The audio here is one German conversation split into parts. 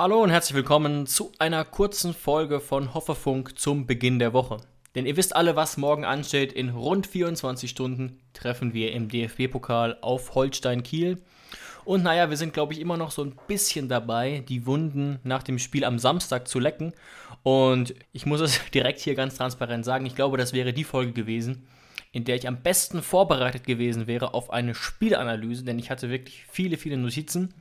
Hallo und herzlich willkommen zu einer kurzen Folge von Hoffefunk zum Beginn der Woche. Denn ihr wisst alle, was morgen ansteht. In rund 24 Stunden treffen wir im DFB-Pokal auf Holstein Kiel. Und naja, wir sind, glaube ich, immer noch so ein bisschen dabei, die Wunden nach dem Spiel am Samstag zu lecken. Und ich muss es direkt hier ganz transparent sagen, ich glaube, das wäre die Folge gewesen, in der ich am besten vorbereitet gewesen wäre auf eine Spielanalyse, denn ich hatte wirklich viele, viele Notizen,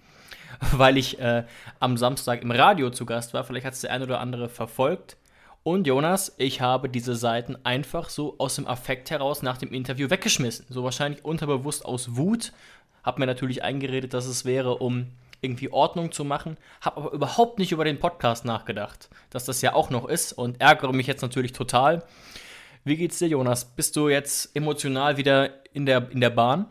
weil ich äh, am Samstag im Radio zu Gast war. Vielleicht hat es der eine oder andere verfolgt. Und Jonas, ich habe diese Seiten einfach so aus dem Affekt heraus nach dem Interview weggeschmissen. So wahrscheinlich unterbewusst aus Wut, habe mir natürlich eingeredet, dass es wäre, um irgendwie Ordnung zu machen, habe aber überhaupt nicht über den Podcast nachgedacht, dass das ja auch noch ist und ärgere mich jetzt natürlich total. Wie geht's dir, Jonas? Bist du jetzt emotional wieder in der, in der Bahn?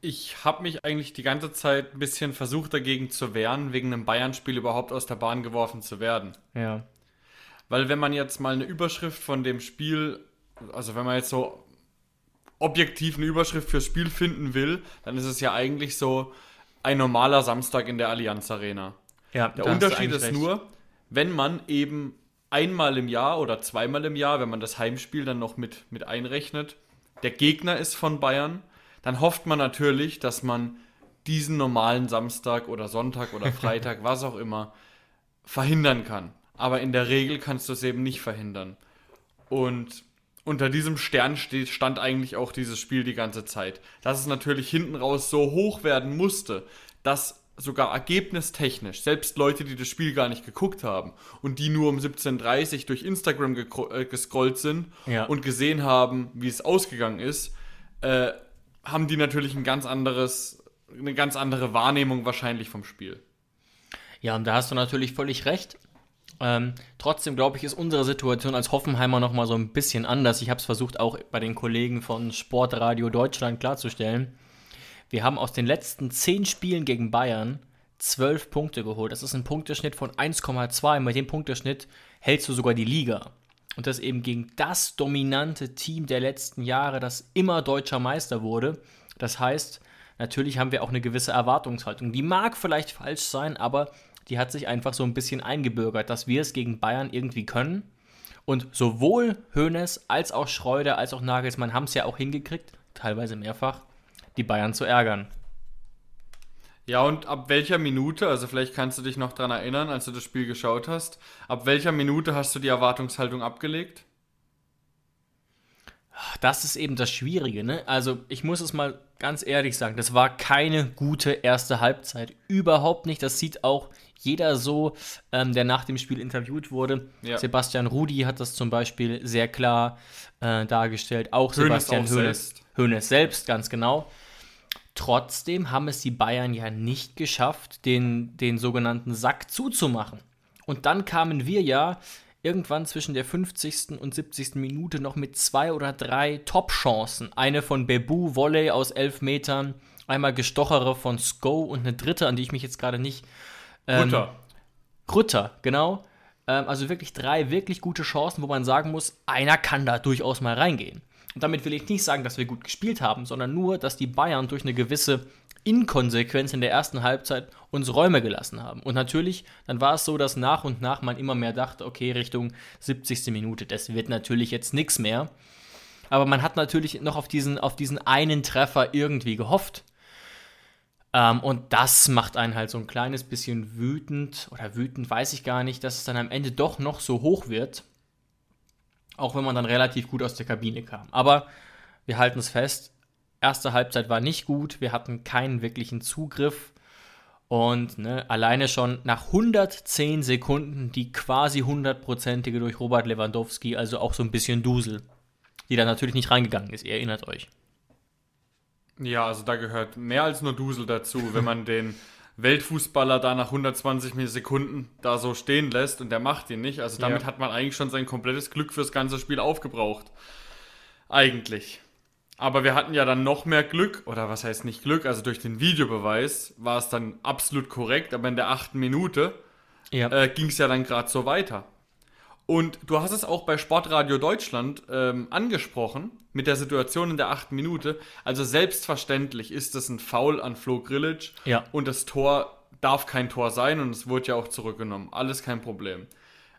Ich habe mich eigentlich die ganze Zeit ein bisschen versucht dagegen zu wehren, wegen einem Bayern-Spiel überhaupt aus der Bahn geworfen zu werden. Ja. Weil wenn man jetzt mal eine Überschrift von dem Spiel, also wenn man jetzt so objektiv eine Überschrift fürs Spiel finden will, dann ist es ja eigentlich so ein normaler Samstag in der Allianz Arena. Ja, der Unterschied ist recht. nur, wenn man eben einmal im Jahr oder zweimal im Jahr, wenn man das Heimspiel dann noch mit, mit einrechnet, der Gegner ist von Bayern, dann hofft man natürlich, dass man diesen normalen Samstag oder Sonntag oder Freitag, was auch immer, verhindern kann. Aber in der Regel kannst du es eben nicht verhindern. Und unter diesem Stern steht, stand eigentlich auch dieses Spiel die ganze Zeit. Dass es natürlich hinten raus so hoch werden musste, dass sogar ergebnistechnisch, selbst Leute, die das Spiel gar nicht geguckt haben und die nur um 17.30 Uhr durch Instagram äh, gescrollt sind ja. und gesehen haben, wie es ausgegangen ist, äh, haben die natürlich ein ganz anderes, eine ganz andere Wahrnehmung wahrscheinlich vom Spiel. Ja, und da hast du natürlich völlig recht. Ähm, trotzdem glaube ich, ist unsere Situation als Hoffenheimer noch mal so ein bisschen anders. Ich habe es versucht, auch bei den Kollegen von Sportradio Deutschland klarzustellen. Wir haben aus den letzten zehn Spielen gegen Bayern zwölf Punkte geholt. Das ist ein Punkteschnitt von 1,2. Mit dem Punkteschnitt hältst du sogar die Liga. Und das eben gegen das dominante Team der letzten Jahre, das immer deutscher Meister wurde. Das heißt, natürlich haben wir auch eine gewisse Erwartungshaltung. Die mag vielleicht falsch sein, aber die hat sich einfach so ein bisschen eingebürgert, dass wir es gegen Bayern irgendwie können. Und sowohl Hoeneß als auch Schreuder als auch Nagelsmann haben es ja auch hingekriegt, teilweise mehrfach, die Bayern zu ärgern. Ja, und ab welcher Minute, also vielleicht kannst du dich noch daran erinnern, als du das Spiel geschaut hast, ab welcher Minute hast du die Erwartungshaltung abgelegt? Das ist eben das Schwierige, ne? Also, ich muss es mal ganz ehrlich sagen, das war keine gute erste Halbzeit. Überhaupt nicht. Das sieht auch jeder so, ähm, der nach dem Spiel interviewt wurde. Ja. Sebastian Rudi hat das zum Beispiel sehr klar äh, dargestellt. Auch Sebastian Hoeneß, selbst. Hoeneß selbst, ganz genau. Trotzdem haben es die Bayern ja nicht geschafft, den, den sogenannten Sack zuzumachen. Und dann kamen wir ja irgendwann zwischen der 50. und 70. Minute noch mit zwei oder drei Top-Chancen. Eine von Bebu, Volley aus elf Metern, einmal Gestochere von Sko und eine dritte, an die ich mich jetzt gerade nicht ähm, Rutter. Rutter, genau. Ähm, also wirklich drei wirklich gute Chancen, wo man sagen muss, einer kann da durchaus mal reingehen. Und damit will ich nicht sagen, dass wir gut gespielt haben, sondern nur, dass die Bayern durch eine gewisse Inkonsequenz in der ersten Halbzeit uns Räume gelassen haben. Und natürlich, dann war es so, dass nach und nach man immer mehr dachte, okay, Richtung 70. Minute, das wird natürlich jetzt nichts mehr. Aber man hat natürlich noch auf diesen, auf diesen einen Treffer irgendwie gehofft. Ähm, und das macht einen halt so ein kleines bisschen wütend oder wütend, weiß ich gar nicht, dass es dann am Ende doch noch so hoch wird. Auch wenn man dann relativ gut aus der Kabine kam. Aber wir halten es fest, erste Halbzeit war nicht gut, wir hatten keinen wirklichen Zugriff. Und ne, alleine schon nach 110 Sekunden die quasi hundertprozentige durch Robert Lewandowski, also auch so ein bisschen Dusel, die da natürlich nicht reingegangen ist, ihr erinnert euch. Ja, also da gehört mehr als nur Dusel dazu, wenn man den Weltfußballer da nach 120 Sekunden da so stehen lässt und der macht ihn nicht. Also damit ja. hat man eigentlich schon sein komplettes Glück fürs ganze Spiel aufgebraucht. Eigentlich. Aber wir hatten ja dann noch mehr Glück, oder was heißt nicht Glück, also durch den Videobeweis war es dann absolut korrekt, aber in der achten Minute ja. äh, ging es ja dann gerade so weiter. Und du hast es auch bei Sportradio Deutschland ähm, angesprochen, mit der Situation in der achten Minute. Also selbstverständlich ist es ein Foul an Flo Grillitsch ja. und das Tor darf kein Tor sein und es wurde ja auch zurückgenommen. Alles kein Problem.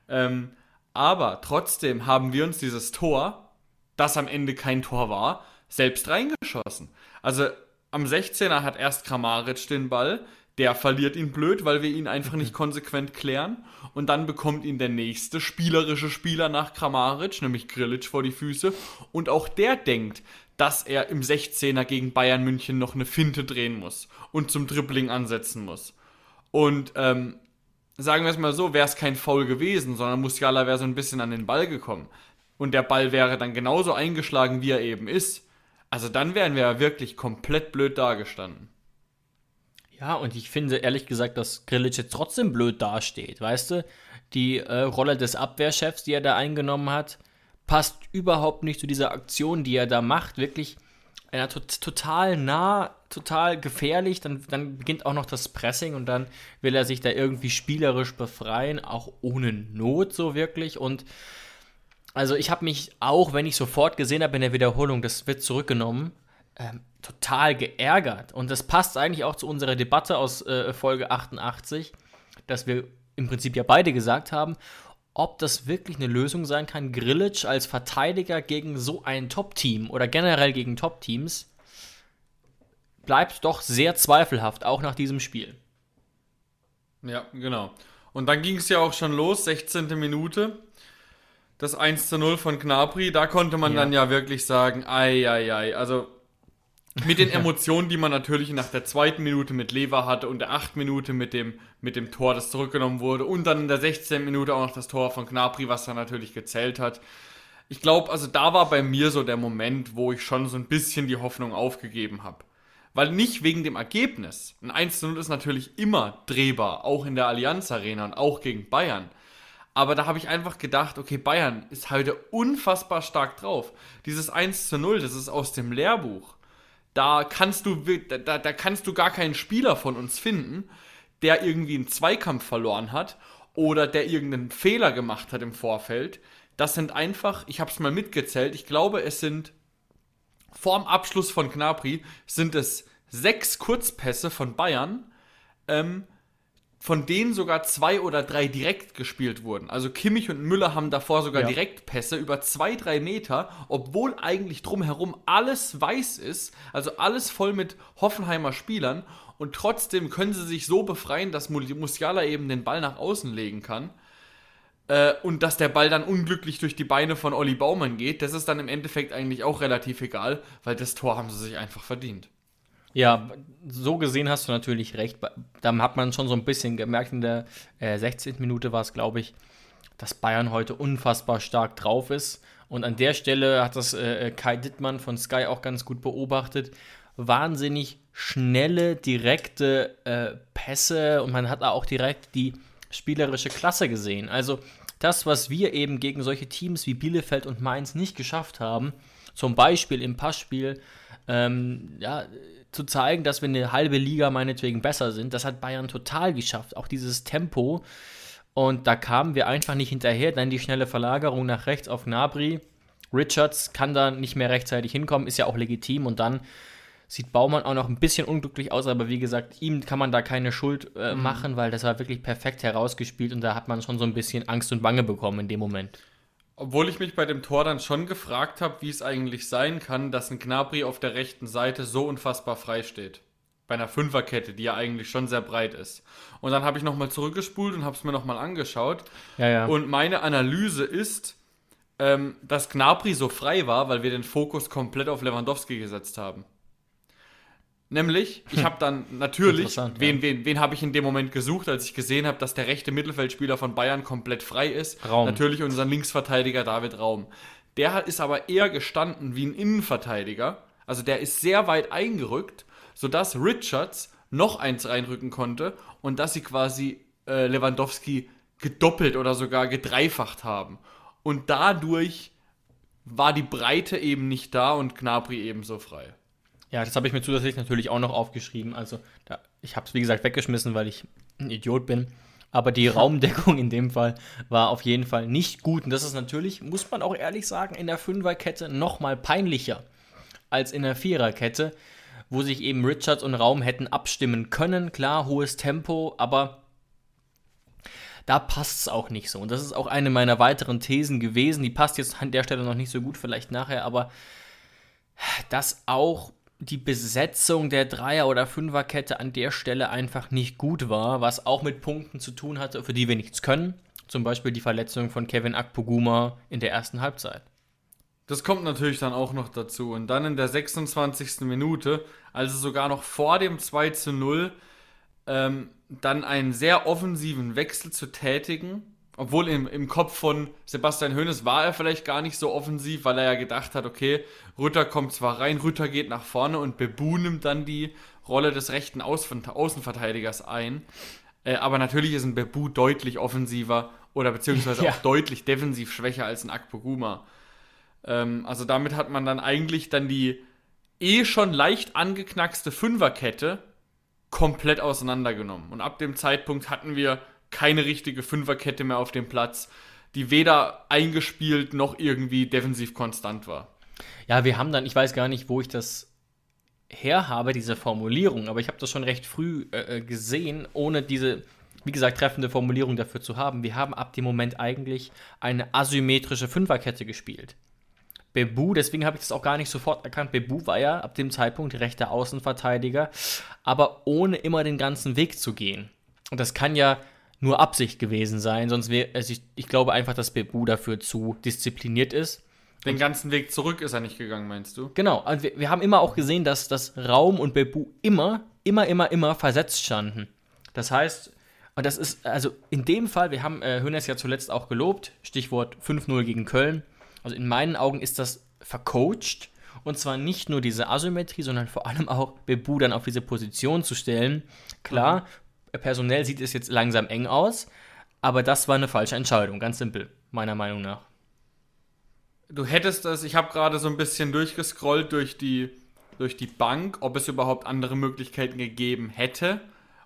Ähm, aber trotzdem haben wir uns dieses Tor, das am Ende kein Tor war, selbst reingeschossen. Also am 16er hat erst Kramaric den Ball, der verliert ihn blöd, weil wir ihn einfach nicht konsequent klären. Und dann bekommt ihn der nächste spielerische Spieler nach Kramaric, nämlich Grilic, vor die Füße. Und auch der denkt, dass er im 16er gegen Bayern München noch eine Finte drehen muss und zum Dribbling ansetzen muss. Und ähm, sagen wir es mal so, wäre es kein Foul gewesen, sondern Musiala wäre so ein bisschen an den Ball gekommen. Und der Ball wäre dann genauso eingeschlagen, wie er eben ist. Also dann wären wir ja wirklich komplett blöd dagestanden. Ja, und ich finde ehrlich gesagt, dass Grilic jetzt trotzdem blöd dasteht, weißt du? Die äh, Rolle des Abwehrchefs, die er da eingenommen hat, passt überhaupt nicht zu dieser Aktion, die er da macht. Wirklich ja, total nah, total gefährlich. Dann, dann beginnt auch noch das Pressing und dann will er sich da irgendwie spielerisch befreien, auch ohne Not so wirklich. Und also ich habe mich auch, wenn ich sofort gesehen habe in der Wiederholung, das wird zurückgenommen, ähm, total geärgert. Und das passt eigentlich auch zu unserer Debatte aus äh, Folge 88, dass wir im Prinzip ja beide gesagt haben, ob das wirklich eine Lösung sein kann, Grillitsch als Verteidiger gegen so ein Top-Team oder generell gegen Top-Teams, bleibt doch sehr zweifelhaft, auch nach diesem Spiel. Ja, genau. Und dann ging es ja auch schon los, 16. Minute. Das 1 zu 0 von Knapri, da konnte man ja. dann ja wirklich sagen, ei, ei, ei. Also mit den Emotionen, die man natürlich nach der zweiten Minute mit Lever hatte und der achten Minute mit dem, mit dem Tor, das zurückgenommen wurde und dann in der 16. Minute auch noch das Tor von Gnabry, was dann natürlich gezählt hat. Ich glaube, also da war bei mir so der Moment, wo ich schon so ein bisschen die Hoffnung aufgegeben habe. Weil nicht wegen dem Ergebnis. Ein 1 0 ist natürlich immer drehbar, auch in der Allianz Arena und auch gegen Bayern. Aber da habe ich einfach gedacht, okay, Bayern ist heute unfassbar stark drauf. Dieses 1 zu 0, das ist aus dem Lehrbuch da kannst du, da, da kannst du gar keinen Spieler von uns finden, der irgendwie einen Zweikampf verloren hat oder der irgendeinen Fehler gemacht hat im Vorfeld. Das sind einfach, ich habe es mal mitgezählt, ich glaube, es sind vorm Abschluss von Knapri sind es sechs Kurzpässe von Bayern, ähm, von denen sogar zwei oder drei direkt gespielt wurden. Also Kimmich und Müller haben davor sogar ja. Direktpässe über zwei, drei Meter, obwohl eigentlich drumherum alles weiß ist, also alles voll mit Hoffenheimer Spielern und trotzdem können sie sich so befreien, dass Musiala eben den Ball nach außen legen kann äh, und dass der Ball dann unglücklich durch die Beine von Olli Baumann geht. Das ist dann im Endeffekt eigentlich auch relativ egal, weil das Tor haben sie sich einfach verdient. Ja, so gesehen hast du natürlich recht. Da hat man schon so ein bisschen gemerkt, in der äh, 16. Minute war es, glaube ich, dass Bayern heute unfassbar stark drauf ist. Und an der Stelle hat das äh, äh, Kai Dittmann von Sky auch ganz gut beobachtet. Wahnsinnig schnelle, direkte äh, Pässe und man hat auch direkt die spielerische Klasse gesehen. Also das, was wir eben gegen solche Teams wie Bielefeld und Mainz nicht geschafft haben, zum Beispiel im Passspiel, ähm, ja, zu zeigen, dass wir eine halbe Liga meinetwegen besser sind. Das hat Bayern total geschafft. Auch dieses Tempo. Und da kamen wir einfach nicht hinterher. Dann die schnelle Verlagerung nach rechts auf Nabri. Richards kann da nicht mehr rechtzeitig hinkommen, ist ja auch legitim. Und dann sieht Baumann auch noch ein bisschen unglücklich aus, aber wie gesagt, ihm kann man da keine Schuld äh, mhm. machen, weil das war wirklich perfekt herausgespielt und da hat man schon so ein bisschen Angst und Bange bekommen in dem Moment. Obwohl ich mich bei dem Tor dann schon gefragt habe, wie es eigentlich sein kann, dass ein Gnabry auf der rechten Seite so unfassbar frei steht. bei einer Fünferkette, die ja eigentlich schon sehr breit ist. Und dann habe ich nochmal zurückgespult und habe es mir nochmal angeschaut. Ja, ja. Und meine Analyse ist, ähm, dass Gnabry so frei war, weil wir den Fokus komplett auf Lewandowski gesetzt haben. Nämlich, ich habe dann natürlich, wen, ja. wen, wen habe ich in dem Moment gesucht, als ich gesehen habe, dass der rechte Mittelfeldspieler von Bayern komplett frei ist? Raum. Natürlich unseren Linksverteidiger David Raum. Der ist aber eher gestanden wie ein Innenverteidiger. Also der ist sehr weit eingerückt, sodass Richards noch eins reinrücken konnte und dass sie quasi äh, Lewandowski gedoppelt oder sogar gedreifacht haben. Und dadurch war die Breite eben nicht da und Gnabry ebenso frei. Ja, das habe ich mir zusätzlich natürlich auch noch aufgeschrieben. Also, da, ich habe es wie gesagt weggeschmissen, weil ich ein Idiot bin. Aber die Raumdeckung in dem Fall war auf jeden Fall nicht gut. Und das ist natürlich, muss man auch ehrlich sagen, in der Fünferkette noch mal peinlicher als in der Viererkette, wo sich eben Richards und Raum hätten abstimmen können. Klar, hohes Tempo, aber da passt es auch nicht so. Und das ist auch eine meiner weiteren Thesen gewesen. Die passt jetzt an der Stelle noch nicht so gut, vielleicht nachher, aber dass auch die Besetzung der Dreier- oder Fünferkette an der Stelle einfach nicht gut war, was auch mit Punkten zu tun hatte, für die wir nichts können. Zum Beispiel die Verletzung von Kevin Akpoguma in der ersten Halbzeit. Das kommt natürlich dann auch noch dazu. Und dann in der 26. Minute, also sogar noch vor dem 2 zu 0, ähm, dann einen sehr offensiven Wechsel zu tätigen. Obwohl im, im Kopf von Sebastian Hoeneß war er vielleicht gar nicht so offensiv, weil er ja gedacht hat, okay, Rütter kommt zwar rein, Rütter geht nach vorne und Bebu nimmt dann die Rolle des rechten Außen Außenverteidigers ein. Äh, aber natürlich ist ein Bebu deutlich offensiver oder beziehungsweise Ja. auch deutlich defensiv schwächer als ein Akpoguma. Ähm, also damit hat man dann eigentlich dann die eh schon leicht angeknackste Fünferkette komplett auseinandergenommen. Und ab dem Zeitpunkt hatten wir keine richtige Fünferkette mehr auf dem Platz, die weder eingespielt noch irgendwie defensiv konstant war. Ja, wir haben dann, ich weiß gar nicht, wo ich das her habe, diese Formulierung, aber ich habe das schon recht früh äh, äh, gesehen, ohne diese, wie gesagt, treffende Formulierung dafür zu haben. Wir haben ab dem Moment eigentlich eine asymmetrische Fünferkette gespielt. Bebu, deswegen habe ich das auch gar nicht sofort erkannt. Bebu war ja ab dem Zeitpunkt rechter Außenverteidiger, aber ohne immer den ganzen Weg zu gehen. Und das kann ja nur Absicht gewesen sein, sonst wäre, also ich, ich glaube einfach, dass Bebu dafür zu diszipliniert ist. Den ganzen Weg zurück ist er nicht gegangen, meinst du? Genau, also wir, wir haben immer auch gesehen, dass das Raum und Bebu immer, immer, immer, immer versetzt standen. Das heißt, und das ist, also in dem Fall, wir haben äh, Hönes ja zuletzt auch gelobt, Stichwort 5-0 gegen Köln. Also in meinen Augen ist das vercoacht. Und zwar nicht nur diese Asymmetrie, sondern vor allem auch Bebu dann auf diese Position zu stellen. Klar, personell sieht es jetzt langsam eng aus, aber das war eine falsche Entscheidung, ganz simpel, meiner Meinung nach. Du hättest das, ich habe gerade so ein bisschen durchgescrollt durch die, durch die Bank, ob es überhaupt andere Möglichkeiten gegeben hätte.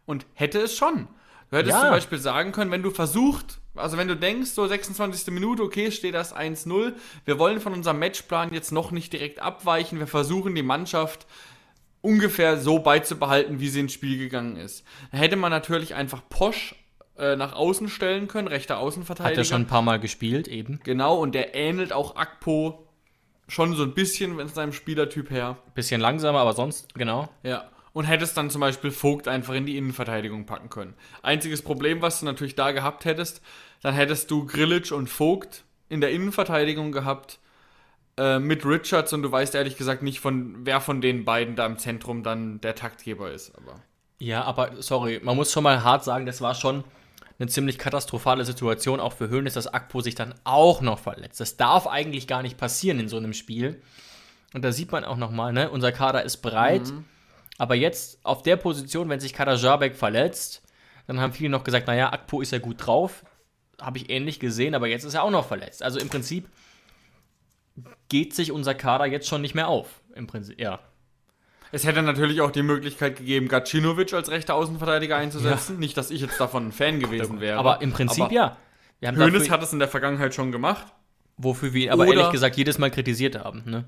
Und hätte es schon. Du hättest Ja. zum Beispiel sagen können, wenn du versucht, also wenn du denkst, so 26. Minute, okay, steht das 1-0, wir wollen von unserem Matchplan jetzt noch nicht direkt abweichen, wir versuchen die Mannschaft ungefähr so beizubehalten, wie sie ins Spiel gegangen ist. Da hätte man natürlich einfach Posch äh, nach außen stellen können, rechter Hat Außenverteidiger. er schon ein paar Mal gespielt, eben. Genau, und der ähnelt auch Akpo schon so ein bisschen von seinem Spielertyp her. Bisschen langsamer, aber sonst, genau. Ja. Und hättest dann zum Beispiel Vogt einfach in die Innenverteidigung packen können. Einziges Problem, was du natürlich da gehabt hättest, dann hättest du Grillitsch und Vogt in der Innenverteidigung gehabt äh, mit Richards und du weißt ehrlich gesagt nicht, von wer von den beiden da im Zentrum dann der Taktgeber ist. Aber Ja, aber sorry, man muss schon mal hart sagen, das war schon eine ziemlich katastrophale Situation, auch für Höhnes, dass Akpo sich dann auch noch verletzt. Das darf eigentlich gar nicht passieren in so einem Spiel. Und da sieht man auch nochmal, ne, unser Kader ist breit, aber jetzt auf der Position, wenn sich Kader Jabek verletzt, dann haben viele noch gesagt, naja, Akpo ist ja gut drauf. Habe ich ähnlich gesehen, aber jetzt ist er auch noch verletzt. Also im Prinzip geht sich unser Kader jetzt schon nicht mehr auf. Im Prinzip, ja. es hätte natürlich auch die Möglichkeit gegeben, Gacinovic als rechter Außenverteidiger einzusetzen. Nicht, dass ich jetzt davon ein Fan gewesen wäre. Aber im Prinzip Aber ja. Wir dafür- hat es in der Vergangenheit schon gemacht. Wofür wir ihn aber Oder- ehrlich gesagt jedes Mal kritisiert haben. Ne?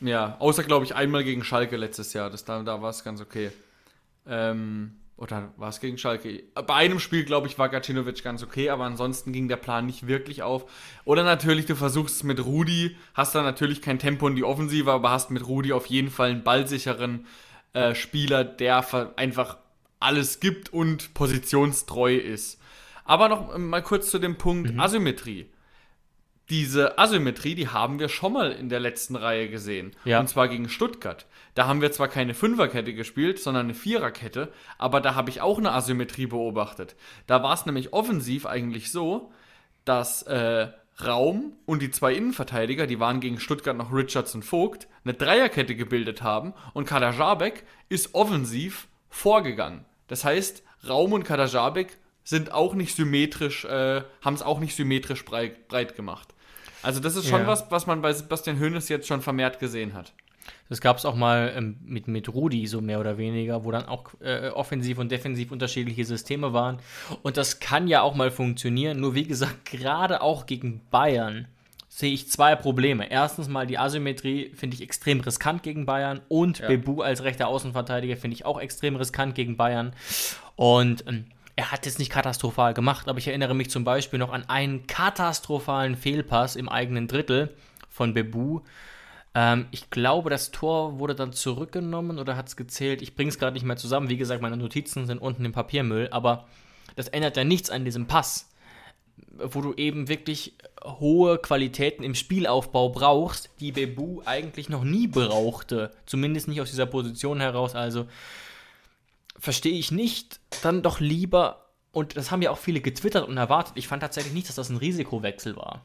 Ja, außer glaube ich einmal gegen Schalke letztes Jahr. Das, da da war es ganz okay. Ähm, oder war es gegen Schalke? Bei einem Spiel, glaube ich, war Gacinovic ganz okay, aber ansonsten ging der Plan nicht wirklich auf. Oder natürlich, du versuchst es mit Rudi, hast da natürlich kein Tempo in die Offensive, aber hast mit Rudi auf jeden Fall einen ballsicheren äh, Spieler, der einfach alles gibt und positionstreu ist. Aber noch mal kurz zu dem Punkt mhm. Asymmetrie. Diese Asymmetrie, die haben wir schon mal in der letzten Reihe gesehen. Ja. Und zwar gegen Stuttgart. Da haben wir zwar keine Fünferkette gespielt, sondern eine Viererkette, aber da habe ich auch eine Asymmetrie beobachtet. Da war es nämlich offensiv eigentlich so, dass äh, Raum und die zwei Innenverteidiger, die waren gegen Stuttgart noch Richards und Vogt, eine Dreierkette gebildet haben und Kader Jabek ist offensiv vorgegangen. Das heißt, Raum und Kader Jabek sind auch nicht symmetrisch, äh, haben es auch nicht symmetrisch breit, breit gemacht. Also das ist schon ja. was, was man bei Sebastian Hoeneß jetzt schon vermehrt gesehen hat. Das gab es auch mal ähm, mit, mit Rudi, so mehr oder weniger, wo dann auch äh, offensiv und defensiv unterschiedliche Systeme waren. Und das kann ja auch mal funktionieren. Nur wie gesagt, gerade auch gegen Bayern sehe ich zwei Probleme. Erstens mal die Asymmetrie finde ich extrem riskant gegen Bayern und ja. Bebu als rechter Außenverteidiger finde ich auch extrem riskant gegen Bayern. Und ähm, er hat es nicht katastrophal gemacht, aber ich erinnere mich zum Beispiel noch an einen katastrophalen Fehlpass im eigenen Drittel von Bebu. Ähm, ich glaube, das Tor wurde dann zurückgenommen oder hat es gezählt. Ich bringe es gerade nicht mehr zusammen. Wie gesagt, meine Notizen sind unten im Papiermüll, aber das ändert ja nichts an diesem Pass, wo du eben wirklich hohe Qualitäten im Spielaufbau brauchst, die Bebu eigentlich noch nie brauchte. Zumindest nicht aus dieser Position heraus. Also verstehe ich nicht, dann doch lieber, und das haben ja auch viele getwittert und erwartet, ich fand tatsächlich nicht, dass das ein Risikowechsel war.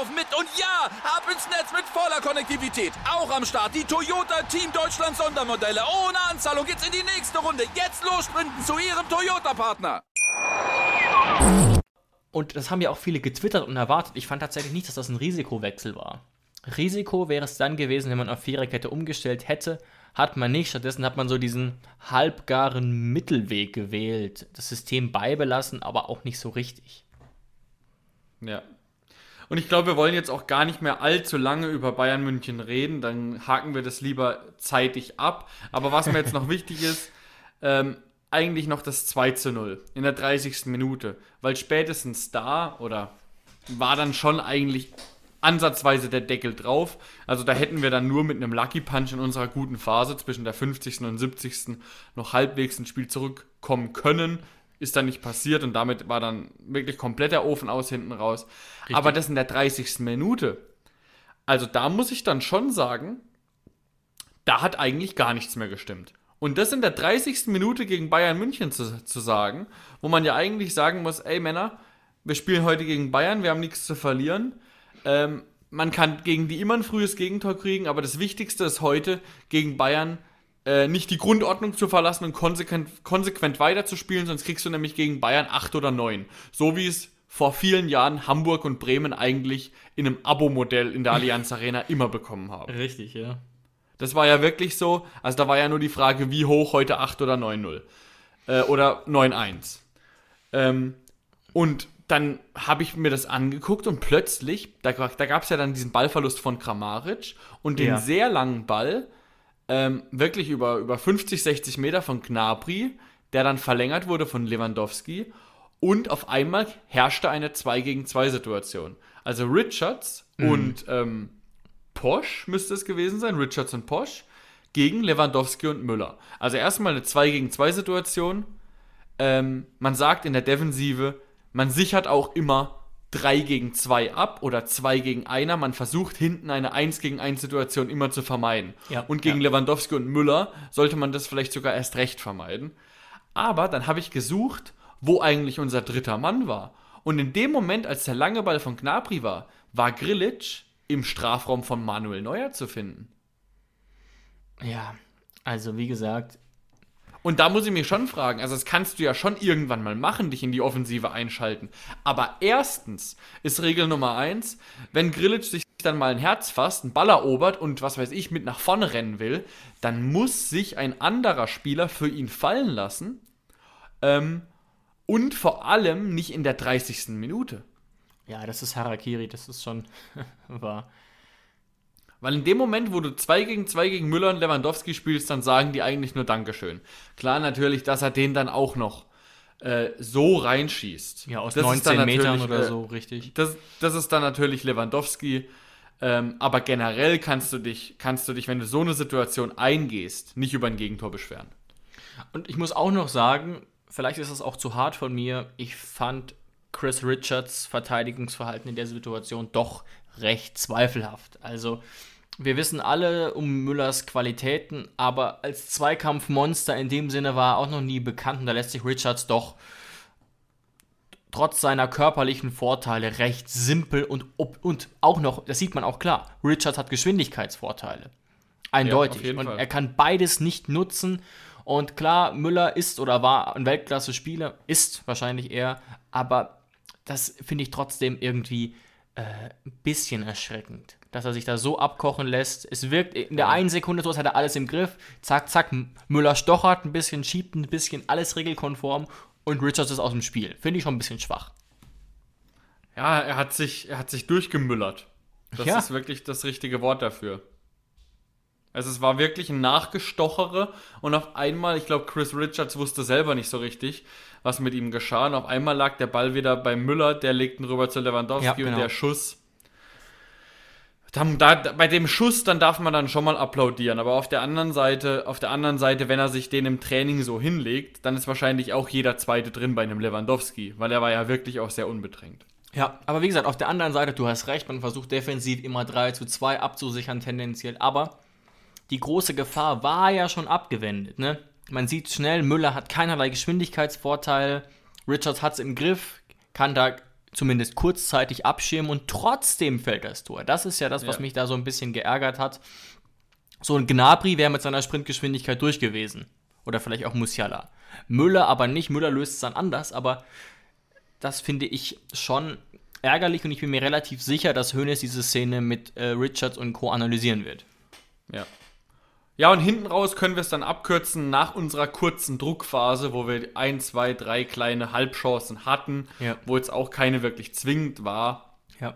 mit. Und ja, ab ins Netz mit voller Konnektivität. Auch am Start die Toyota Team Deutschland Sondermodelle. Ohne Anzahlung geht's in die nächste Runde. Jetzt los sprinten zu ihrem Toyota-Partner. Und das haben ja auch viele getwittert und erwartet. Ich fand tatsächlich nicht, dass das ein Risikowechsel war. Risiko wäre es dann gewesen, wenn man auf Viererkette umgestellt hätte hat man nicht. Stattdessen hat man so diesen halbgaren Mittelweg gewählt. Das System beibelassen, aber auch nicht so richtig. Ja. Und ich glaube, wir wollen jetzt auch gar nicht mehr allzu lange über Bayern München reden. Dann haken wir das lieber zeitig ab. Aber was mir jetzt noch wichtig ist, ähm, eigentlich noch das 2 zu 0 in der 30. Minute. Weil spätestens da, oder war dann schon eigentlich ansatzweise der Deckel drauf. Also da hätten wir dann nur mit einem Lucky Punch in unserer guten Phase zwischen der 50. und 70. noch halbwegs ins Spiel zurückkommen können. Ist dann nicht passiert und damit war dann wirklich komplett der Ofen aus hinten raus. Richtig. Aber das in der 30. Minute. Also da muss ich dann schon sagen, da hat eigentlich gar nichts mehr gestimmt. Und das in der 30. Minute gegen Bayern München zu, zu sagen, wo man ja eigentlich sagen muss, ey Männer, wir spielen heute gegen Bayern, wir haben nichts zu verlieren ähm, man kann gegen die immer ein frühes Gegentor kriegen, aber das Wichtigste ist heute gegen Bayern äh, nicht die Grundordnung zu verlassen und konsequent, konsequent weiterzuspielen, sonst kriegst du nämlich gegen Bayern 8 oder 9. So wie es vor vielen Jahren Hamburg und Bremen eigentlich in einem Abo-Modell in der Allianz Arena immer bekommen haben. Richtig, ja. Das war ja wirklich so. Also da war ja nur die Frage, wie hoch heute 8 oder 9-0. Äh, oder 9-1. Ähm, und dann habe ich mir das angeguckt und plötzlich, da, da gab es ja dann diesen Ballverlust von Kramaric und den ja. sehr langen Ball, ähm, wirklich über, über 50, 60 Meter von Gnabry, der dann verlängert wurde von Lewandowski und auf einmal herrschte eine 2 gegen 2 Situation. Also Richards mhm. und ähm, Posch müsste es gewesen sein, Richards und Posch, gegen Lewandowski und Müller. Also erstmal eine 2 gegen 2 Situation. Ähm, man sagt in der Defensive, man sichert auch immer 3 gegen 2 ab oder 2 gegen 1. Man versucht hinten eine 1 gegen 1 Situation immer zu vermeiden. Ja, und gegen ja. Lewandowski und Müller sollte man das vielleicht sogar erst recht vermeiden. Aber dann habe ich gesucht, wo eigentlich unser dritter Mann war. Und in dem Moment, als der lange Ball von Gnabry war, war Grilic im Strafraum von Manuel Neuer zu finden. Ja, also wie gesagt. Und da muss ich mich schon fragen, also das kannst du ja schon irgendwann mal machen, dich in die Offensive einschalten. Aber erstens ist Regel Nummer eins, wenn Grillitsch sich dann mal ein Herz fasst, einen Ball erobert und was weiß ich, mit nach vorne rennen will, dann muss sich ein anderer Spieler für ihn fallen lassen. Ähm, und vor allem nicht in der 30. Minute. Ja, das ist Harakiri, das ist schon wahr. Weil in dem Moment, wo du 2 gegen 2 gegen Müller und Lewandowski spielst, dann sagen die eigentlich nur Dankeschön. Klar, natürlich, dass er den dann auch noch äh, so reinschießt. Ja, aus das 19 Metern oder äh, so, richtig. Das, das ist dann natürlich Lewandowski. Ähm, aber generell kannst du dich, kannst du dich, wenn du so eine Situation eingehst, nicht über ein Gegentor beschweren. Und ich muss auch noch sagen, vielleicht ist das auch zu hart von mir. Ich fand Chris Richards Verteidigungsverhalten in der Situation doch recht zweifelhaft. Also, wir wissen alle um Müllers Qualitäten, aber als Zweikampfmonster in dem Sinne war er auch noch nie bekannt und da lässt sich Richards doch trotz seiner körperlichen Vorteile recht simpel und, und auch noch, das sieht man auch klar, Richards hat Geschwindigkeitsvorteile. Eindeutig. jeden und Fall. er kann beides nicht nutzen. Und klar, Müller ist oder war ein Weltklasse-Spieler, ist wahrscheinlich eher, aber das finde ich trotzdem irgendwie äh, ein bisschen erschreckend, dass er sich da so abkochen lässt. Es wirkt in der einen Sekunde so, als hätte er alles im Griff. Zack, zack, Müller stochert ein bisschen, schiebt ein bisschen, alles regelkonform und Richards ist aus dem Spiel. Finde ich schon ein bisschen schwach. Ja, er hat sich, er hat sich durchgemüllert. Das Ja. ist wirklich das richtige Wort dafür. Also es war wirklich ein Nachgestochere und auf einmal, ich glaube, Chris Richards wusste selber nicht so richtig, was mit ihm geschah. Und auf einmal lag der Ball wieder bei Müller, der legt ihn rüber zu Lewandowski Ja, genau. und der Schuss. Dann, da, bei dem Schuss, dann darf man dann schon mal applaudieren. Aber auf der anderen Seite, auf der anderen Seite, wenn er sich den im Training so hinlegt, dann ist wahrscheinlich auch jeder zweite drin bei einem Lewandowski, weil er war ja wirklich auch sehr unbedrängt. Ja, aber wie gesagt, auf der anderen Seite, du hast recht, man versucht defensiv immer 3 zu 2 abzusichern tendenziell, aber die große Gefahr war ja schon abgewendet, ne? Man sieht schnell, Müller hat keinerlei Geschwindigkeitsvorteil, Richards hat es im Griff, kann da zumindest kurzzeitig abschirmen und trotzdem fällt das Tor. Das ist ja das, was Ja. mich da so ein bisschen geärgert hat. So ein Gnabry wäre mit seiner Sprintgeschwindigkeit durch gewesen. Oder vielleicht auch Musiala. Müller aber nicht. Müller löst es dann anders, aber das finde ich schon ärgerlich und ich bin mir relativ sicher, dass Hoeneß diese Szene mit äh, Richards und Co. analysieren wird. Ja. Ja, und hinten raus können wir es dann abkürzen nach unserer kurzen Druckphase, wo wir ein, zwei, drei kleine Halbchancen hatten, Ja. wo jetzt auch keine wirklich zwingend war. Ja.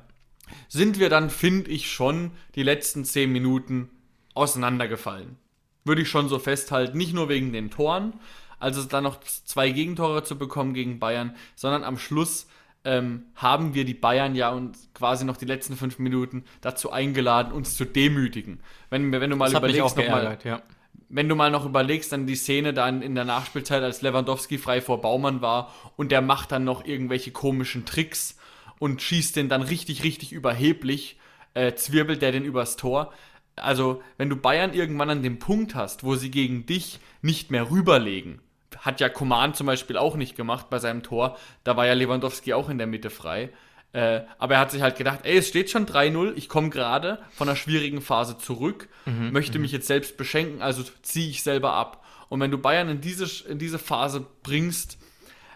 Sind wir dann, finde ich, schon die letzten zehn Minuten auseinandergefallen. Würde ich schon so festhalten. Nicht nur wegen den Toren, also dann noch zwei Gegentore zu bekommen gegen Bayern, sondern am Schluss ähm, haben wir die Bayern ja und quasi noch die letzten fünf Minuten dazu eingeladen, uns zu demütigen. Wenn, wenn du mal Das überlegst, noch mal, ja. wenn du mal noch überlegst, dann die Szene dann in der Nachspielzeit, als Lewandowski frei vor Baumann war und der macht dann noch irgendwelche komischen Tricks und schießt den dann richtig, richtig überheblich, äh, zwirbelt der den übers Tor. Also, wenn du Bayern irgendwann an dem Punkt hast, wo sie gegen dich nicht mehr rüberlegen, hat ja Coman zum Beispiel auch nicht gemacht bei seinem Tor, da war ja Lewandowski auch in der Mitte frei. Äh, aber er hat sich halt gedacht, ey, es steht schon 3-0, ich komme gerade von einer schwierigen Phase zurück, möchte mich jetzt selbst beschenken, also ziehe ich selber ab. Und wenn du Bayern in diese, in diese Phase bringst,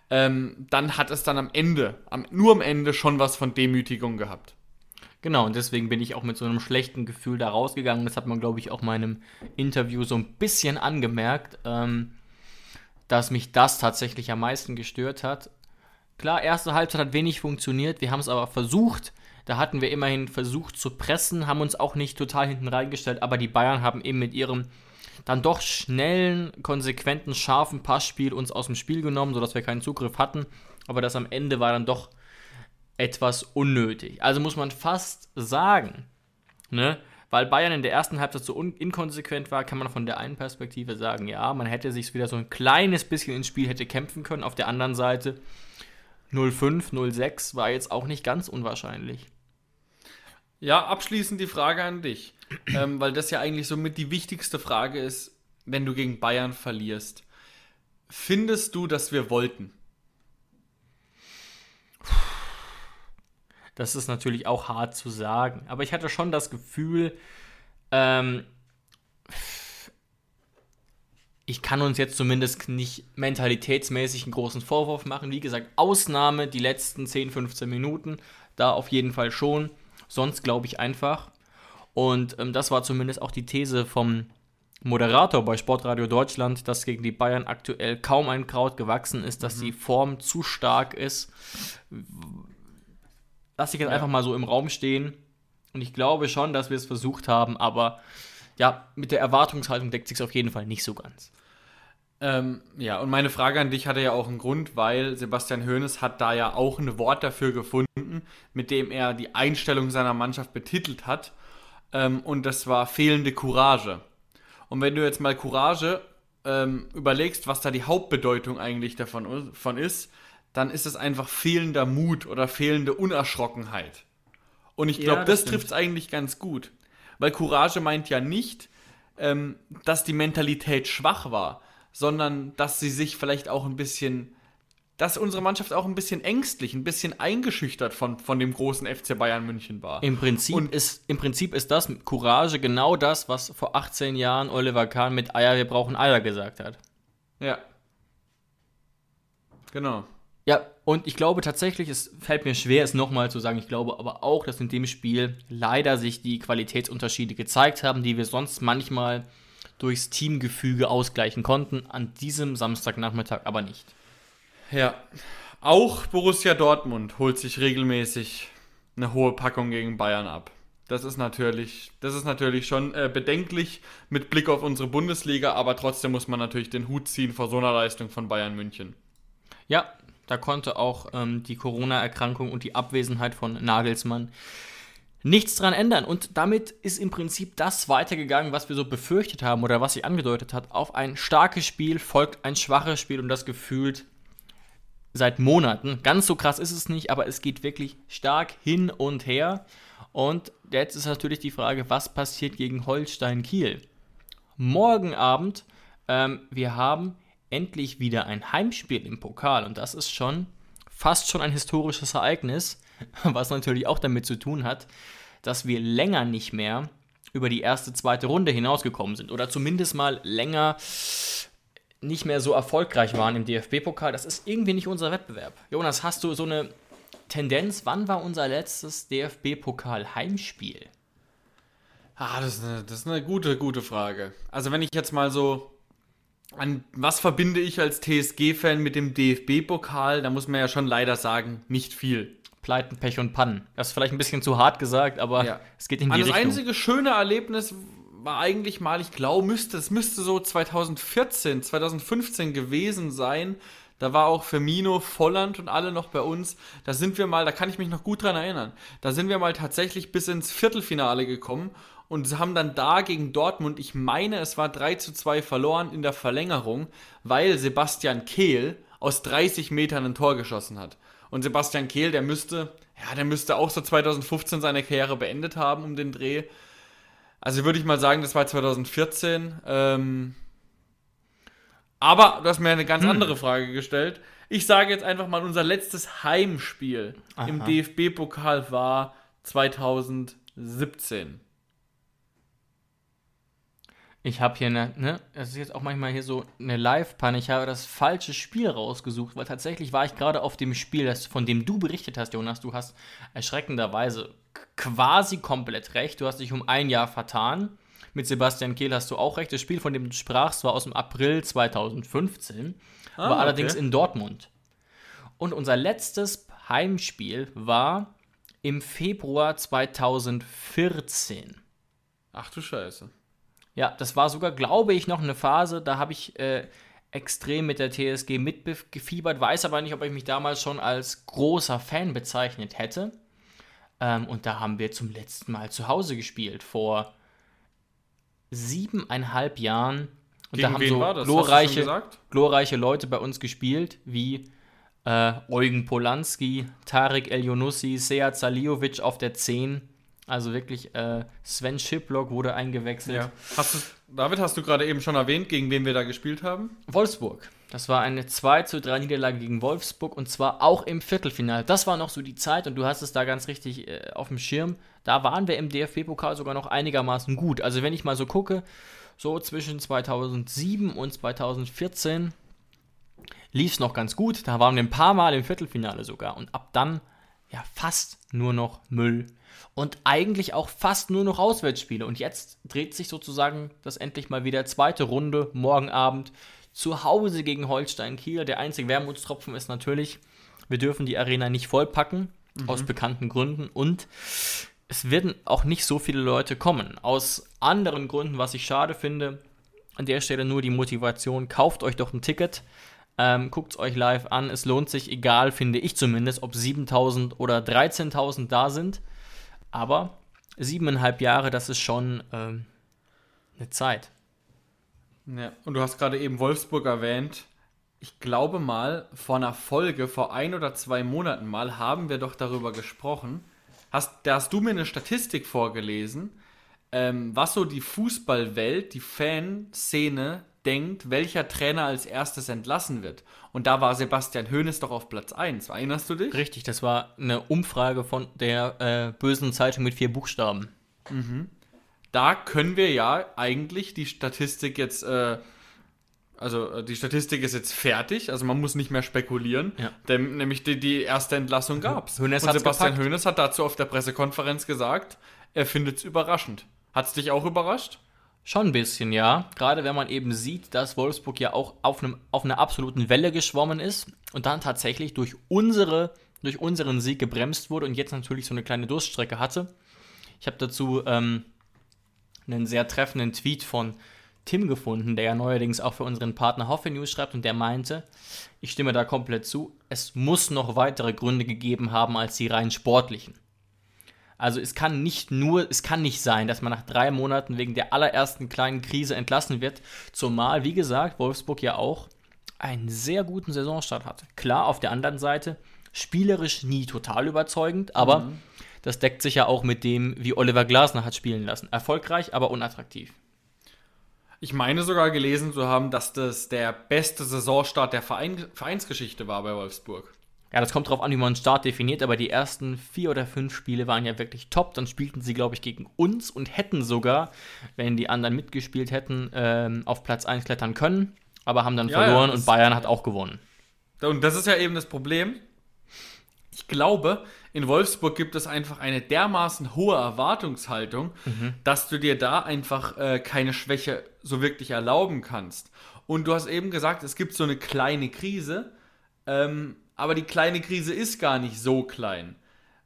ähm, dann hat es dann am Ende, am, nur am Ende schon was von Demütigung gehabt. Genau, und deswegen bin ich auch mit so einem schlechten Gefühl da rausgegangen. Das hat man, glaube ich, auch meinem Interview so ein bisschen angemerkt, ähm, dass mich das tatsächlich am meisten gestört hat. Klar, erste Halbzeit hat wenig funktioniert, wir haben es aber versucht. Da hatten wir immerhin versucht zu pressen, haben uns auch nicht total hinten reingestellt, aber die Bayern haben eben mit ihrem dann doch schnellen, konsequenten, scharfen Passspiel uns aus dem Spiel genommen, sodass wir keinen Zugriff hatten. Aber das am Ende war dann doch etwas unnötig. Also muss man fast sagen, ne? Weil Bayern in der ersten Halbzeit so inkonsequent war, kann man von der einen Perspektive sagen, ja, man hätte sich wieder so ein kleines bisschen ins Spiel hätte kämpfen können. Auf der anderen Seite 0-5, 0-6 war jetzt auch nicht ganz unwahrscheinlich. Ja, abschließend die Frage an dich, ähm, weil das ja eigentlich somit die wichtigste Frage ist, wenn du gegen Bayern verlierst. Findest du, dass wir wollten? Das ist natürlich auch hart zu sagen. Aber ich hatte schon das Gefühl, ähm, ich kann uns jetzt zumindest nicht mentalitätsmäßig einen großen Vorwurf machen. Wie gesagt, Ausnahme die letzten 10, 15 Minuten, da auf jeden Fall schon. Sonst glaube ich einfach. Und ähm, das war zumindest auch die These vom Moderator bei Sportradio Deutschland, dass gegen die Bayern aktuell kaum ein Kraut gewachsen ist, dass mhm. die Form zu stark ist. Lass ich jetzt ja. einfach mal so im Raum stehen. Und ich glaube schon, dass wir es versucht haben, aber ja, mit der Erwartungshaltung deckt sich auf jeden Fall nicht so ganz. Ähm, ja, und meine Frage an dich hatte ja auch einen Grund, weil Sebastian Hoeneß hat da ja auch ein Wort dafür gefunden, mit dem er die Einstellung seiner Mannschaft betitelt hat. Ähm, und das war fehlende Courage. Und wenn du jetzt mal Courage ähm, überlegst, was da die Hauptbedeutung eigentlich davon von ist, dann ist es einfach fehlender Mut oder fehlende Unerschrockenheit. Und ich glaube, ja, das, das trifft es eigentlich ganz gut. Weil Courage meint ja nicht, ähm, dass die Mentalität schwach war, sondern dass sie sich vielleicht auch ein bisschen, dass unsere Mannschaft auch ein bisschen ängstlich, ein bisschen eingeschüchtert von, von dem großen FC Bayern München war. Im Prinzip, Und ist, Im Prinzip ist das Courage genau das, was vor 18 Jahren Oliver Kahn mit Eier, wir brauchen Eier gesagt hat. Ja. Genau. Ja, und ich glaube tatsächlich, es fällt mir schwer, es nochmal zu sagen, ich glaube aber auch, dass in dem Spiel leider sich die Qualitätsunterschiede gezeigt haben, die wir sonst manchmal durchs Teamgefüge ausgleichen konnten, an diesem Samstagnachmittag aber nicht. Ja, auch Borussia Dortmund holt sich regelmäßig eine hohe Packung gegen Bayern ab. Das ist natürlich, das ist natürlich schon äh, bedenklich mit Blick auf unsere Bundesliga, aber trotzdem muss man natürlich den Hut ziehen vor so einer Leistung von Bayern München. Ja, da konnte auch ähm, die Corona-Erkrankung und die Abwesenheit von Nagelsmann nichts dran ändern. Und damit ist im Prinzip das weitergegangen, was wir so befürchtet haben oder was sie angedeutet hat. Auf ein starkes Spiel folgt ein schwaches Spiel und das gefühlt seit Monaten. Ganz so krass ist es nicht, aber es geht wirklich stark hin und her. Und jetzt ist natürlich die Frage, was passiert gegen Holstein Kiel? Morgen Abend, ähm, wir haben endlich wieder ein Heimspiel im Pokal und das ist schon fast schon ein historisches Ereignis, was natürlich auch damit zu tun hat, dass wir länger nicht mehr über die erste, zweite Runde hinausgekommen sind oder zumindest mal länger nicht mehr so erfolgreich waren im DFB-Pokal. Das ist irgendwie nicht unser Wettbewerb. Jonas, hast du so eine Tendenz? Wann war unser letztes DFB-Pokal-Heimspiel? Ah, das ist, eine, das ist eine gute, gute Frage. Also wenn ich jetzt mal so an was verbinde ich als TSG-Fan mit dem DFB-Pokal? Da muss man ja schon leider sagen, nicht viel. Pleiten, Pech und Pannen. Das ist vielleicht ein bisschen zu hart gesagt, aber ja. es geht in die An Richtung. Das einzige schöne Erlebnis war eigentlich mal, ich glaube, müsste, es müsste so 2014, 2015 gewesen sein. Da war auch Firmino, Volland und alle noch bei uns. Da sind wir mal, da kann ich mich noch gut dran erinnern. Da sind wir mal tatsächlich bis ins Viertelfinale gekommen und haben dann da gegen Dortmund, ich meine, es war 3 zu 2 verloren in der Verlängerung, weil Sebastian Kehl aus 30 Metern ein Tor geschossen hat. Und Sebastian Kehl, der müsste, ja, der müsste auch so 2015 seine Karriere beendet haben um den Dreh. Also würde ich mal sagen, das war 2014. Ähm, aber du hast mir eine ganz hm. andere Frage gestellt. Ich sage jetzt einfach mal, unser letztes Heimspiel Aha. im DFB-Pokal war 2017 ich habe hier eine, ne, es ist jetzt auch manchmal hier so eine Live-Panne. Ich habe das falsche Spiel rausgesucht, weil tatsächlich war ich gerade auf dem Spiel, das, von dem du berichtet hast, Jonas. Du hast erschreckenderweise quasi komplett recht. Du hast dich um ein Jahr vertan. Mit Sebastian Kehl hast du auch recht. Das Spiel, von dem du sprachst, war aus dem April 2015, ah, war okay. allerdings in Dortmund. Und unser letztes Heimspiel war im Februar 2014. Ach du Scheiße. Ja, das war sogar, glaube ich, noch eine Phase, da habe ich äh, extrem mit der TSG mitgefiebert, weiß aber nicht, ob ich mich damals schon als großer Fan bezeichnet hätte. Ähm, und da haben wir zum letzten Mal zu Hause gespielt, vor siebeneinhalb Jahren. Und Gegen da haben so glorreiche, glorreiche Leute bei uns gespielt, wie äh, Eugen Polanski, Tarek Elionussi, Seat Saliovic auf der 10 also wirklich, äh, Sven Schiplock wurde eingewechselt. Ja. Hast du, David, hast du gerade eben schon erwähnt, gegen wen wir da gespielt haben? Wolfsburg. Das war eine 2 zu 3 Niederlage gegen Wolfsburg und zwar auch im Viertelfinale. Das war noch so die Zeit und du hast es da ganz richtig äh, auf dem Schirm. Da waren wir im DFB-Pokal sogar noch einigermaßen gut. Also wenn ich mal so gucke, so zwischen 2007 und 2014 lief es noch ganz gut. Da waren wir ein paar Mal im Viertelfinale sogar. Und ab dann ja fast nur noch Müll. Und eigentlich auch fast nur noch Auswärtsspiele. Und jetzt dreht sich sozusagen das endlich mal wieder zweite Runde morgen Abend zu Hause gegen Holstein Kiel. Der einzige Wermutstropfen ist natürlich, wir dürfen die Arena nicht vollpacken, mhm. aus bekannten Gründen. Und es werden auch nicht so viele Leute kommen. Aus anderen Gründen, was ich schade finde, an der Stelle nur die Motivation, kauft euch doch ein Ticket. Ähm, Guckt es euch live an. Es lohnt sich, egal, finde ich zumindest, ob 7000 oder 13.000 da sind. Aber siebeneinhalb Jahre, das ist schon ähm, eine Zeit. Ja, und du hast gerade eben Wolfsburg erwähnt. Ich glaube mal, vor einer Folge, vor ein oder zwei Monaten mal, haben wir doch darüber gesprochen. Hast, da hast du mir eine Statistik vorgelesen, ähm, was so die Fußballwelt, die Fanszene denkt, welcher Trainer als erstes entlassen wird. Und da war Sebastian Hoeneß doch auf Platz 1. Erinnerst du dich? Richtig, das war eine Umfrage von der äh, bösen Zeitung mit vier Buchstaben. Mhm. Da können wir ja eigentlich die Statistik jetzt, äh, also äh, die Statistik ist jetzt fertig, also man muss nicht mehr spekulieren, ja. denn nämlich die, die erste Entlassung gab es. Und Sebastian Hoeneß hat dazu auf der Pressekonferenz gesagt, er findet es überraschend. Hat es dich auch überrascht? Schon ein bisschen, ja. Gerade wenn man eben sieht, dass Wolfsburg ja auch auf, einem, auf einer absoluten Welle geschwommen ist und dann tatsächlich durch, unsere, durch unseren Sieg gebremst wurde und jetzt natürlich so eine kleine Durststrecke hatte. Ich habe dazu ähm, einen sehr treffenden Tweet von Tim gefunden, der ja neuerdings auch für unseren Partner Hoffe News schreibt und der meinte, ich stimme da komplett zu, es muss noch weitere Gründe gegeben haben als die rein sportlichen. Also es kann nicht nur, es kann nicht sein, dass man nach drei Monaten wegen der allerersten kleinen Krise entlassen wird, zumal, wie gesagt, Wolfsburg ja auch einen sehr guten Saisonstart hatte. Klar, auf der anderen Seite, spielerisch nie total überzeugend, aber mhm. das deckt sich ja auch mit dem, wie Oliver Glasner hat spielen lassen. Erfolgreich, aber unattraktiv. Ich meine sogar gelesen zu haben, dass das der beste Saisonstart der Verein Vereinsgeschichte war bei Wolfsburg. Ja, das kommt darauf an, wie man einen Start definiert, aber die ersten vier oder fünf Spiele waren ja wirklich top. Dann spielten sie, glaube ich, gegen uns und hätten sogar, wenn die anderen mitgespielt hätten, ähm, auf Platz 1 klettern können, aber haben dann ja, verloren ja, und Bayern hat auch gewonnen. Und das ist ja eben das Problem. Ich glaube, in Wolfsburg gibt es einfach eine dermaßen hohe Erwartungshaltung, mhm. dass du dir da einfach äh, keine Schwäche so wirklich erlauben kannst. Und du hast eben gesagt, es gibt so eine kleine Krise. Ähm, aber die kleine Krise ist gar nicht so klein,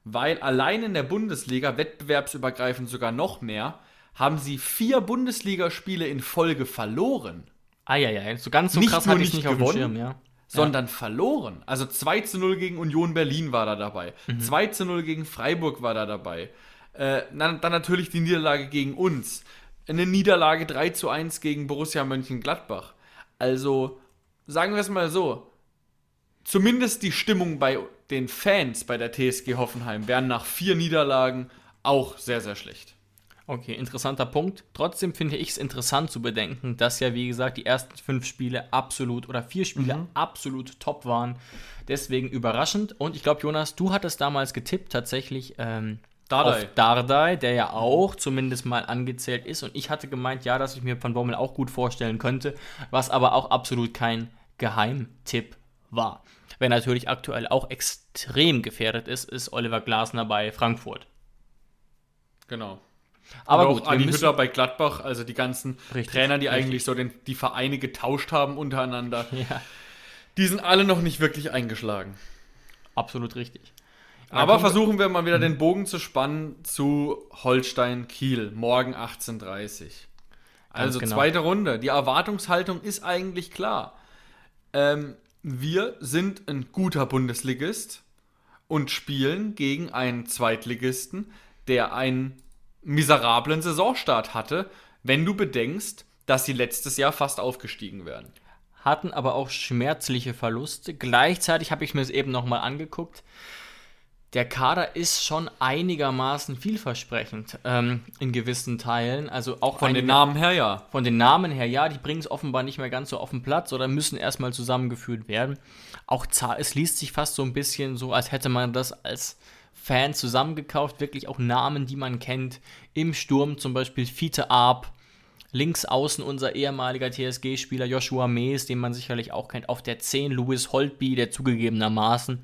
weil allein in der Bundesliga, wettbewerbsübergreifend sogar noch mehr, haben sie vier Bundesligaspiele in Folge verloren. Eieiei, so ganz so nicht krass hatte ich nicht gewonnen, Schirm, ja. sondern ja. verloren. Also 2 zu 0 gegen Union Berlin war da dabei, mhm. 2 zu 0 gegen Freiburg war da dabei, äh, dann, dann natürlich die Niederlage gegen uns, eine Niederlage 3 zu 1 gegen Borussia Mönchengladbach. Also, sagen wir es mal so, zumindest die Stimmung bei den Fans bei der TSG Hoffenheim wären nach vier Niederlagen auch sehr, sehr schlecht. Okay, interessanter Punkt. Trotzdem finde ich es interessant zu bedenken, dass ja, wie gesagt, die ersten fünf Spiele absolut oder vier Spiele mhm. absolut top waren. Deswegen überraschend. Und ich glaube, Jonas, du hattest damals getippt tatsächlich ähm, Dardai. auf Dardai, der ja auch zumindest mal angezählt ist. Und ich hatte gemeint, ja, dass ich mir Van Bommel auch gut vorstellen könnte, was aber auch absolut kein Geheimtipp war. Wer natürlich aktuell auch extrem gefährdet ist, ist Oliver Glasner bei Frankfurt. Genau. Aber Oder gut, auch Adi Hütter bei Gladbach, also die ganzen richtig, Trainer, die richtig. eigentlich so den, die Vereine getauscht haben untereinander, ja. die sind alle noch nicht wirklich eingeschlagen. Absolut richtig. Aber versuchen wir mal wieder den Bogen zu spannen zu Holstein Kiel, morgen 18.30 Uhr. Also genau. zweite Runde. Die Erwartungshaltung ist eigentlich klar. Ähm, wir sind ein guter Bundesligist und spielen gegen einen Zweitligisten, der einen miserablen Saisonstart hatte, wenn du bedenkst, dass sie letztes Jahr fast aufgestiegen wären. Hatten aber auch schmerzliche Verluste. Gleichzeitig habe ich mir es eben nochmal angeguckt der Kader ist schon einigermaßen vielversprechend ähm, in gewissen Teilen. Also auch von den Namen her ja. Von den Namen her ja, die bringen es offenbar nicht mehr ganz so auf den Platz oder müssen erstmal zusammengeführt werden. Auch es liest sich fast so ein bisschen so, als hätte man das als Fan zusammengekauft. Wirklich auch Namen, die man kennt. Im Sturm zum Beispiel Fiete Arp, Links außen unser ehemaliger TSG-Spieler Joshua Mees, den man sicherlich auch kennt. Auf der 10 Louis Holtby, der zugegebenermaßen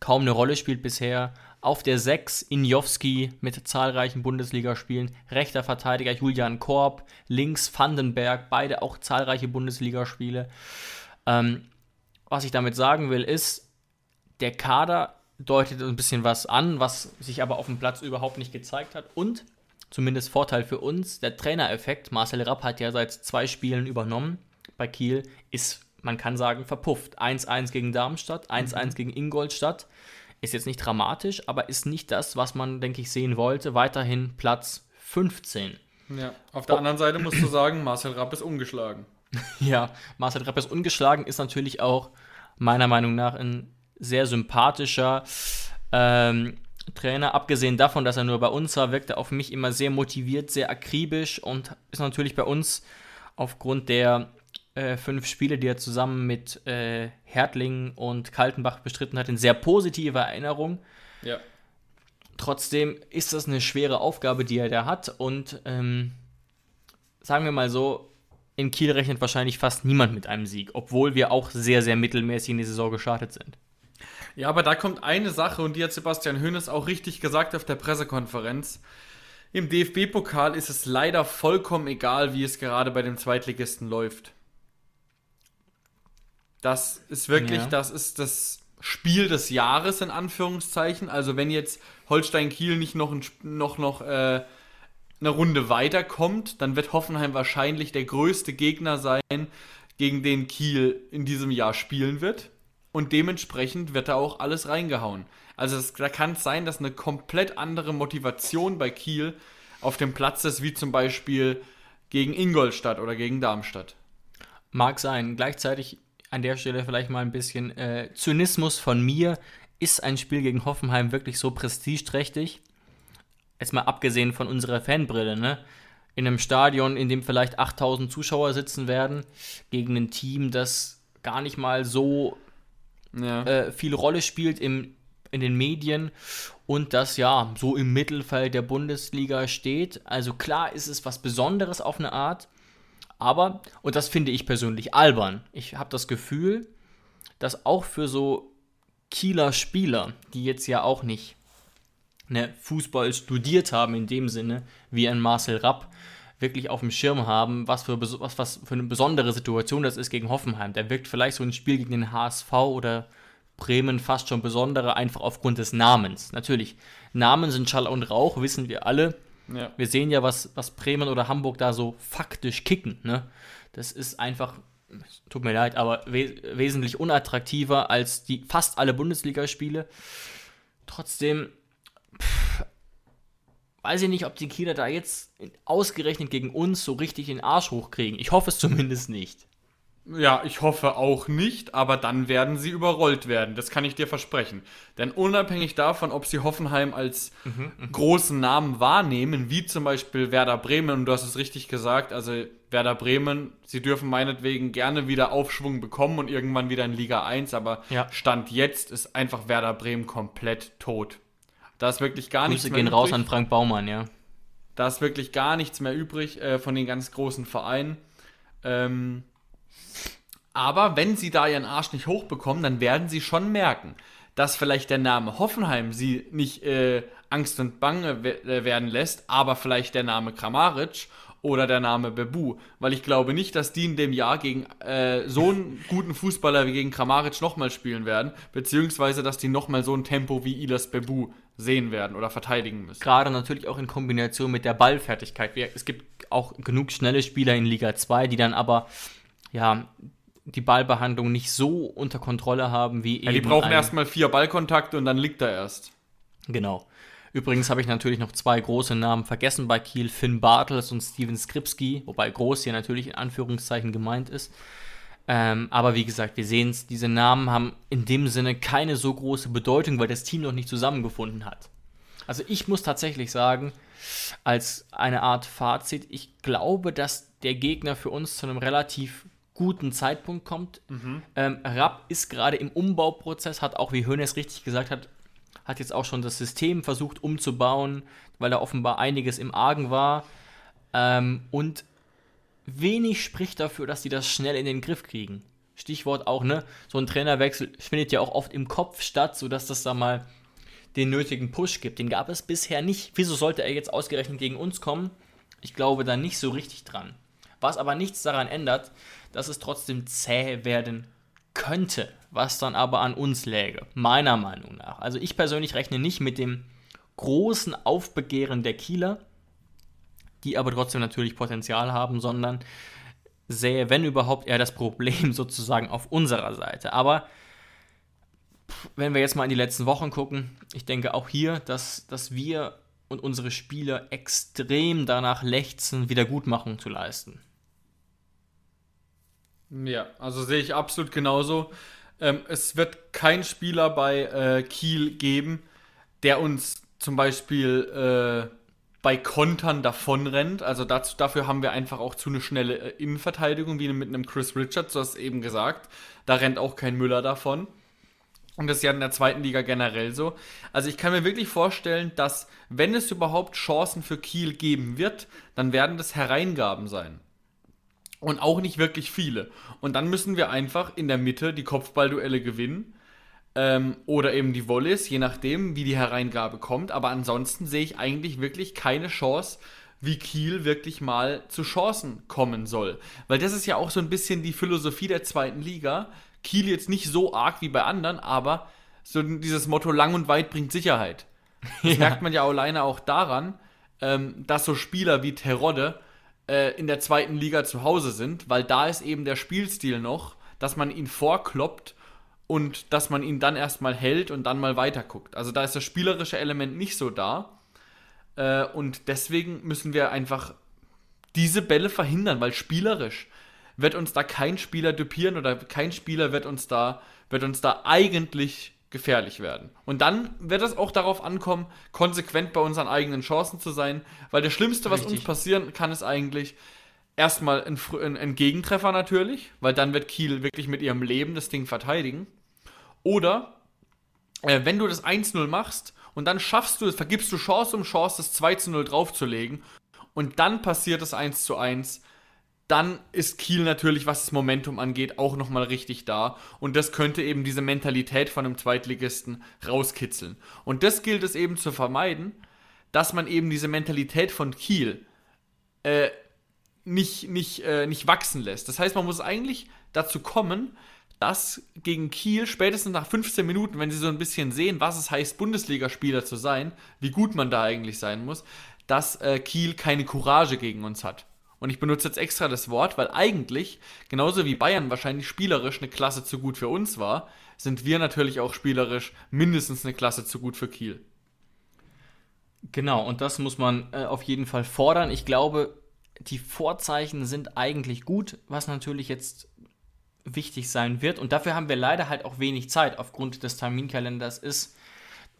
kaum eine Rolle spielt bisher. Auf der 6 Injowski mit zahlreichen Bundesligaspielen. Rechter Verteidiger Julian Korb. Links Vandenberg, beide auch zahlreiche Bundesligaspiele. Ähm, was ich damit sagen will, ist, der Kader deutet ein bisschen was an, was sich aber auf dem Platz überhaupt nicht gezeigt hat. Und zumindest Vorteil für uns, der Trainereffekt, Marcel Rapp hat ja seit zwei Spielen übernommen bei Kiel, ist, man kann sagen, verpufft. 1-1 gegen Darmstadt, 1-1 mhm. gegen Ingolstadt. Ist jetzt nicht dramatisch, aber ist nicht das, was man, denke ich, sehen wollte. Weiterhin Platz 15. Ja, auf der oh. anderen Seite musst du sagen, Marcel Rapp ist ungeschlagen. ja, Marcel Rapp ist ungeschlagen, ist natürlich auch meiner Meinung nach ein sehr sympathischer ähm, Trainer. Abgesehen davon, dass er nur bei uns war, wirkt er auf mich immer sehr motiviert, sehr akribisch und ist natürlich bei uns aufgrund der äh, fünf Spiele, die er zusammen mit äh, Hertling und Kaltenbach bestritten hat, in sehr positiver Erinnerung. Ja. Trotzdem ist das eine schwere Aufgabe, die er da hat und ähm, sagen wir mal so, in Kiel rechnet wahrscheinlich fast niemand mit einem Sieg, obwohl wir auch sehr, sehr mittelmäßig in die Saison gestartet sind. Ja, aber da kommt eine Sache und die hat Sebastian Hoeneß auch richtig gesagt auf der Pressekonferenz. Im DFB-Pokal ist es leider vollkommen egal, wie es gerade bei dem Zweitligisten läuft. Das ist wirklich, ja. das ist das Spiel des Jahres in Anführungszeichen. Also wenn jetzt Holstein Kiel nicht noch, noch, noch äh, eine Runde weiterkommt, dann wird Hoffenheim wahrscheinlich der größte Gegner sein, gegen den Kiel in diesem Jahr spielen wird und dementsprechend wird da auch alles reingehauen. Also es, da kann es sein, dass eine komplett andere Motivation bei Kiel auf dem Platz ist, wie zum Beispiel gegen Ingolstadt oder gegen Darmstadt. Mag sein. Gleichzeitig an der Stelle vielleicht mal ein bisschen äh, Zynismus von mir. Ist ein Spiel gegen Hoffenheim wirklich so prestigeträchtig? Jetzt mal abgesehen von unserer Fanbrille, ne? In einem Stadion, in dem vielleicht 8000 Zuschauer sitzen werden, gegen ein Team, das gar nicht mal so ja. äh, viel Rolle spielt im, in den Medien und das ja so im Mittelfeld der Bundesliga steht. Also klar ist es was Besonderes auf eine Art, aber, und das finde ich persönlich albern, ich habe das Gefühl, dass auch für so Kieler Spieler, die jetzt ja auch nicht ne, Fußball studiert haben in dem Sinne, wie ein Marcel Rapp, wirklich auf dem Schirm haben, was für, was, was für eine besondere Situation das ist gegen Hoffenheim. Da wirkt vielleicht so ein Spiel gegen den HSV oder Bremen fast schon besondere, einfach aufgrund des Namens. Natürlich, Namen sind Schall und Rauch, wissen wir alle. Ja. Wir sehen ja, was, was Bremen oder Hamburg da so faktisch kicken. Ne? Das ist einfach, tut mir leid, aber we wesentlich unattraktiver als die fast alle Bundesligaspiele. Trotzdem, pff, weiß ich nicht, ob die Kieler da jetzt ausgerechnet gegen uns so richtig den Arsch hochkriegen. Ich hoffe es zumindest nicht. Ja, ich hoffe auch nicht, aber dann werden sie überrollt werden. Das kann ich dir versprechen. Denn unabhängig davon, ob sie Hoffenheim als mhm, großen Namen wahrnehmen, wie zum Beispiel Werder Bremen, und du hast es richtig gesagt, also Werder Bremen, sie dürfen meinetwegen gerne wieder Aufschwung bekommen und irgendwann wieder in Liga 1, aber ja. Stand jetzt ist einfach Werder Bremen komplett tot. Da ist wirklich gar Grüße nichts mehr gehen übrig. raus an Frank Baumann, ja. Da ist wirklich gar nichts mehr übrig äh, von den ganz großen Vereinen. Ähm, aber wenn sie da ihren Arsch nicht hochbekommen, dann werden sie schon merken, dass vielleicht der Name Hoffenheim sie nicht äh, Angst und Bange äh, werden lässt, aber vielleicht der Name Kramaric oder der Name Bebu. Weil ich glaube nicht, dass die in dem Jahr gegen äh, so einen guten Fußballer wie gegen Kramaric nochmal spielen werden, beziehungsweise dass die nochmal so ein Tempo wie Ilas Bebu sehen werden oder verteidigen müssen. Gerade natürlich auch in Kombination mit der Ballfertigkeit. Es gibt auch genug schnelle Spieler in Liga 2, die dann aber ja die Ballbehandlung nicht so unter Kontrolle haben wie ja, eben. Die brauchen erstmal vier Ballkontakte und dann liegt er erst. Genau. Übrigens habe ich natürlich noch zwei große Namen vergessen bei Kiel: Finn Bartels und Steven Skripski, wobei groß hier natürlich in Anführungszeichen gemeint ist. Ähm, aber wie gesagt, wir sehen es, diese Namen haben in dem Sinne keine so große Bedeutung, weil das Team noch nicht zusammengefunden hat. Also ich muss tatsächlich sagen, als eine Art Fazit, ich glaube, dass der Gegner für uns zu einem relativ guten Zeitpunkt kommt. Mhm. Ähm, Rapp ist gerade im Umbauprozess, hat auch, wie Hönes richtig gesagt hat, hat jetzt auch schon das System versucht umzubauen, weil da offenbar einiges im Argen war. Ähm, und wenig spricht dafür, dass die das schnell in den Griff kriegen. Stichwort auch, ne? So ein Trainerwechsel findet ja auch oft im Kopf statt, sodass das da mal den nötigen Push gibt. Den gab es bisher nicht. Wieso sollte er jetzt ausgerechnet gegen uns kommen? Ich glaube da nicht so richtig dran. Was aber nichts daran ändert, dass es trotzdem zäh werden könnte, was dann aber an uns läge, meiner Meinung nach. Also ich persönlich rechne nicht mit dem großen Aufbegehren der Kieler, die aber trotzdem natürlich Potenzial haben, sondern sähe, wenn überhaupt, eher das Problem sozusagen auf unserer Seite. Aber wenn wir jetzt mal in die letzten Wochen gucken, ich denke auch hier, dass, dass wir und unsere Spieler extrem danach lechzen, Wiedergutmachung zu leisten. Ja, also sehe ich absolut genauso. Ähm, es wird kein Spieler bei äh, Kiel geben, der uns zum Beispiel äh, bei Kontern davonrennt. Also dazu, dafür haben wir einfach auch zu eine schnelle äh, Innenverteidigung, wie mit einem Chris Richards, du hast eben gesagt. Da rennt auch kein Müller davon. Und das ist ja in der zweiten Liga generell so. Also ich kann mir wirklich vorstellen, dass wenn es überhaupt Chancen für Kiel geben wird, dann werden das Hereingaben sein. Und auch nicht wirklich viele. Und dann müssen wir einfach in der Mitte die Kopfballduelle gewinnen. Ähm, oder eben die Volleys, je nachdem, wie die Hereingabe kommt. Aber ansonsten sehe ich eigentlich wirklich keine Chance, wie Kiel wirklich mal zu Chancen kommen soll. Weil das ist ja auch so ein bisschen die Philosophie der zweiten Liga. Kiel jetzt nicht so arg wie bei anderen, aber so dieses Motto lang und weit bringt Sicherheit. Das ja. merkt man ja alleine auch daran, ähm, dass so Spieler wie Terodde äh, in der zweiten Liga zu Hause sind, weil da ist eben der Spielstil noch, dass man ihn vorkloppt und dass man ihn dann erstmal hält und dann mal weiterguckt. Also da ist das spielerische Element nicht so da. Äh, und deswegen müssen wir einfach diese Bälle verhindern, weil spielerisch wird uns da kein Spieler dupieren oder kein Spieler wird uns da, wird uns da eigentlich gefährlich werden. Und dann wird es auch darauf ankommen, konsequent bei unseren eigenen Chancen zu sein, weil das Schlimmste, was Richtig. uns passieren kann, ist eigentlich erstmal ein, ein, ein, Gegentreffer natürlich, weil dann wird Kiel wirklich mit ihrem Leben das Ding verteidigen. Oder äh, wenn du das 1-0 machst und dann schaffst du es, vergibst du Chance um Chance, das 2-0 draufzulegen und dann passiert das 1-1, dann ist Kiel natürlich, was das Momentum angeht, auch nochmal richtig da. Und das könnte eben diese Mentalität von einem Zweitligisten rauskitzeln. Und das gilt es eben zu vermeiden, dass man eben diese Mentalität von Kiel äh, nicht, nicht, äh, nicht wachsen lässt. Das heißt, man muss eigentlich dazu kommen, dass gegen Kiel spätestens nach 15 Minuten, wenn sie so ein bisschen sehen, was es heißt, Bundesligaspieler zu sein, wie gut man da eigentlich sein muss, dass äh, Kiel keine Courage gegen uns hat. Und ich benutze jetzt extra das Wort, weil eigentlich, genauso wie Bayern wahrscheinlich spielerisch eine Klasse zu gut für uns war, sind wir natürlich auch spielerisch mindestens eine Klasse zu gut für Kiel. Genau, und das muss man äh, auf jeden Fall fordern. Ich glaube, die Vorzeichen sind eigentlich gut, was natürlich jetzt wichtig sein wird. Und dafür haben wir leider halt auch wenig Zeit aufgrund des Terminkalenders ist,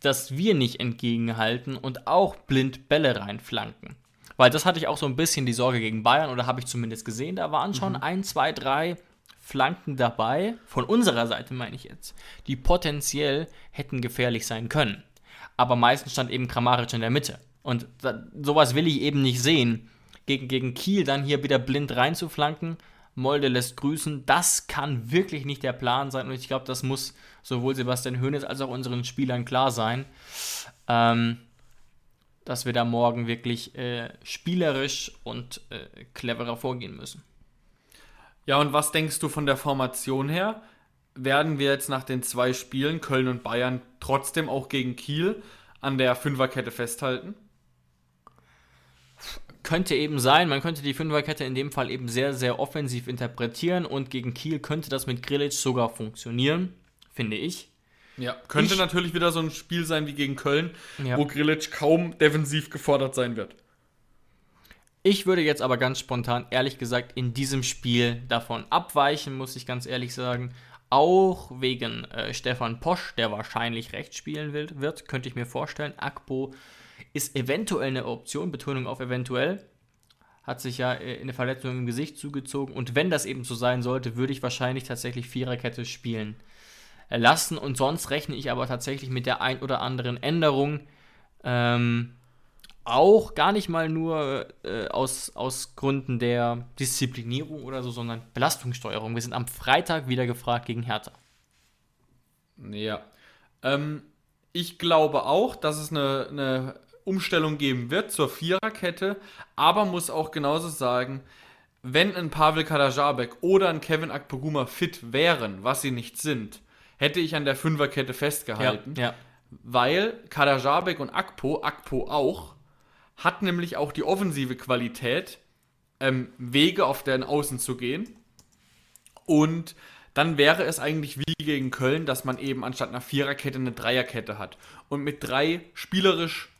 dass wir nicht entgegenhalten und auch blind Bälle reinflanken. Weil das hatte ich auch so ein bisschen die Sorge gegen Bayern, oder habe ich zumindest gesehen. Da waren schon mhm. ein, zwei, drei Flanken dabei, von unserer Seite meine ich jetzt, die potenziell hätten gefährlich sein können. Aber meistens stand eben Kramaric in der Mitte. Und da, sowas will ich eben nicht sehen. Gegen, gegen Kiel dann hier wieder blind reinzuflanken, Molde lässt grüßen, das kann wirklich nicht der Plan sein. Und ich glaube, das muss sowohl Sebastian Hoeneß als auch unseren Spielern klar sein. Ähm, dass wir da morgen wirklich äh, spielerisch und äh, cleverer vorgehen müssen. Ja, und was denkst du von der Formation her? Werden wir jetzt nach den zwei Spielen, Köln und Bayern, trotzdem auch gegen Kiel an der Fünferkette festhalten? Könnte eben sein, man könnte die Fünferkette in dem Fall eben sehr, sehr offensiv interpretieren und gegen Kiel könnte das mit Grilic sogar funktionieren, finde ich. Ja, könnte ich, natürlich wieder so ein Spiel sein wie gegen Köln, ja. wo Grilic kaum defensiv gefordert sein wird. Ich würde jetzt aber ganz spontan, ehrlich gesagt, in diesem Spiel davon abweichen, muss ich ganz ehrlich sagen. Auch wegen äh, Stefan Posch, der wahrscheinlich rechts spielen will, wird, könnte ich mir vorstellen. Akpo ist eventuell eine Option, Betonung auf eventuell. Hat sich ja äh, eine Verletzung im Gesicht zugezogen. Und wenn das eben so sein sollte, würde ich wahrscheinlich tatsächlich Viererkette spielen lassen. Und sonst rechne ich aber tatsächlich mit der ein oder anderen Änderung. Ähm, auch gar nicht mal nur äh, aus, aus Gründen der Disziplinierung oder so, sondern Belastungssteuerung. Wir sind am Freitag wieder gefragt gegen Hertha. Ja. Ähm, ich glaube auch, dass es eine, eine Umstellung geben wird zur Viererkette, aber muss auch genauso sagen, wenn ein Pavel Kadajabek oder ein Kevin Akpoguma fit wären, was sie nicht sind, hätte ich an der Fünferkette festgehalten. Ja, ja. Weil Kadajabek und Akpo, Akpo auch, hat nämlich auch die offensive Qualität, ähm, Wege auf deren Außen zu gehen. Und dann wäre es eigentlich wie gegen Köln, dass man eben anstatt einer Viererkette eine Dreierkette hat. Und mit drei spielerisch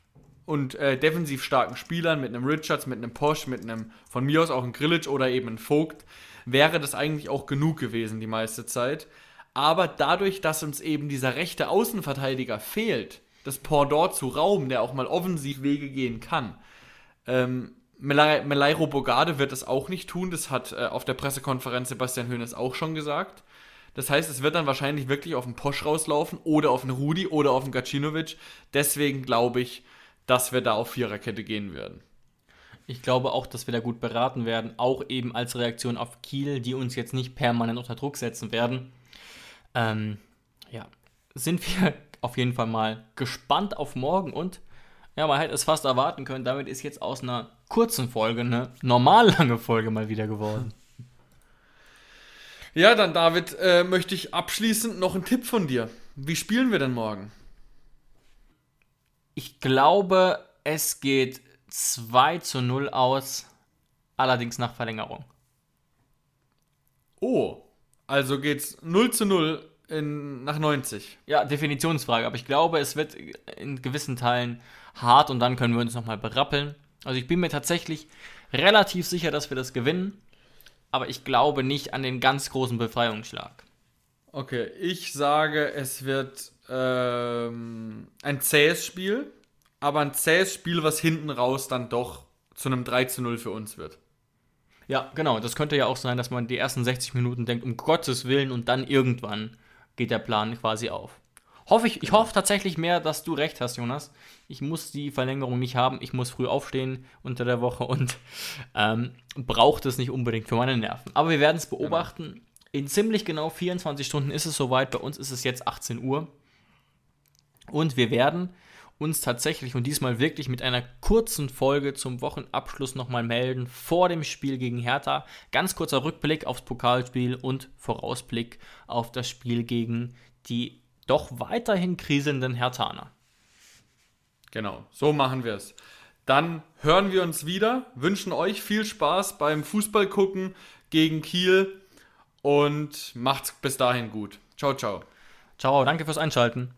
und äh, defensiv starken Spielern, mit einem Richards, mit einem Posch, mit einem von mir aus auch ein Grillic oder eben ein Vogt, wäre das eigentlich auch genug gewesen die meiste Zeit. Aber dadurch, dass uns eben dieser rechte Außenverteidiger fehlt, das Pendant zu Raum, der auch mal offensiv Wege gehen kann, ähm, Melairo Bogade wird das auch nicht tun. Das hat äh, auf der Pressekonferenz Sebastian Hoeneß auch schon gesagt. Das heißt, es wird dann wahrscheinlich wirklich auf den Posch rauslaufen oder auf den Rudi oder auf den Gacinovic. Deswegen glaube ich, dass wir da auf Viererkette gehen werden. Ich glaube auch, dass wir da gut beraten werden, auch eben als Reaktion auf Kiel, die uns jetzt nicht permanent unter Druck setzen werden. Ähm, ja, sind wir auf jeden Fall mal gespannt auf morgen und ja, man hätte es fast erwarten können, damit ist jetzt aus einer kurzen Folge eine normal lange Folge mal wieder geworden. Ja, dann David, äh, möchte ich abschließend noch einen Tipp von dir. Wie spielen wir denn morgen? Ich glaube, es geht 2 zu 0 aus, allerdings nach Verlängerung. Oh, also geht's 0 zu 0 in, nach 90. Ja, Definitionsfrage, aber ich glaube, es wird in gewissen Teilen hart und dann können wir uns nochmal berappeln. Also ich bin mir tatsächlich relativ sicher, dass wir das gewinnen, aber ich glaube nicht an den ganz großen Befreiungsschlag. Okay, ich sage, es wird ähm, ein zähes Spiel, aber ein zähes Spiel, was hinten raus dann doch zu einem 3 zu 0 für uns wird. Ja, genau. Das könnte ja auch sein, dass man die ersten 60 Minuten denkt, um Gottes Willen, und dann irgendwann geht der Plan quasi auf. Hoffe ich, ich hoffe tatsächlich mehr, dass du recht hast, Jonas. Ich muss die Verlängerung nicht haben. Ich muss früh aufstehen unter der Woche und ähm, braucht es nicht unbedingt für meine Nerven. Aber wir werden es beobachten. Genau. In ziemlich genau 24 Stunden ist es soweit. Bei uns ist es jetzt 18 Uhr. Und wir werden uns tatsächlich und diesmal wirklich mit einer kurzen Folge zum Wochenabschluss nochmal melden vor dem Spiel gegen Hertha. Ganz kurzer Rückblick aufs Pokalspiel und Vorausblick auf das Spiel gegen die doch weiterhin kriselnden Hertaner. Genau, so machen wir es. Dann hören wir uns wieder, wünschen euch viel Spaß beim Fußball gucken gegen Kiel und macht's bis dahin gut. Ciao, ciao. Ciao, danke fürs Einschalten.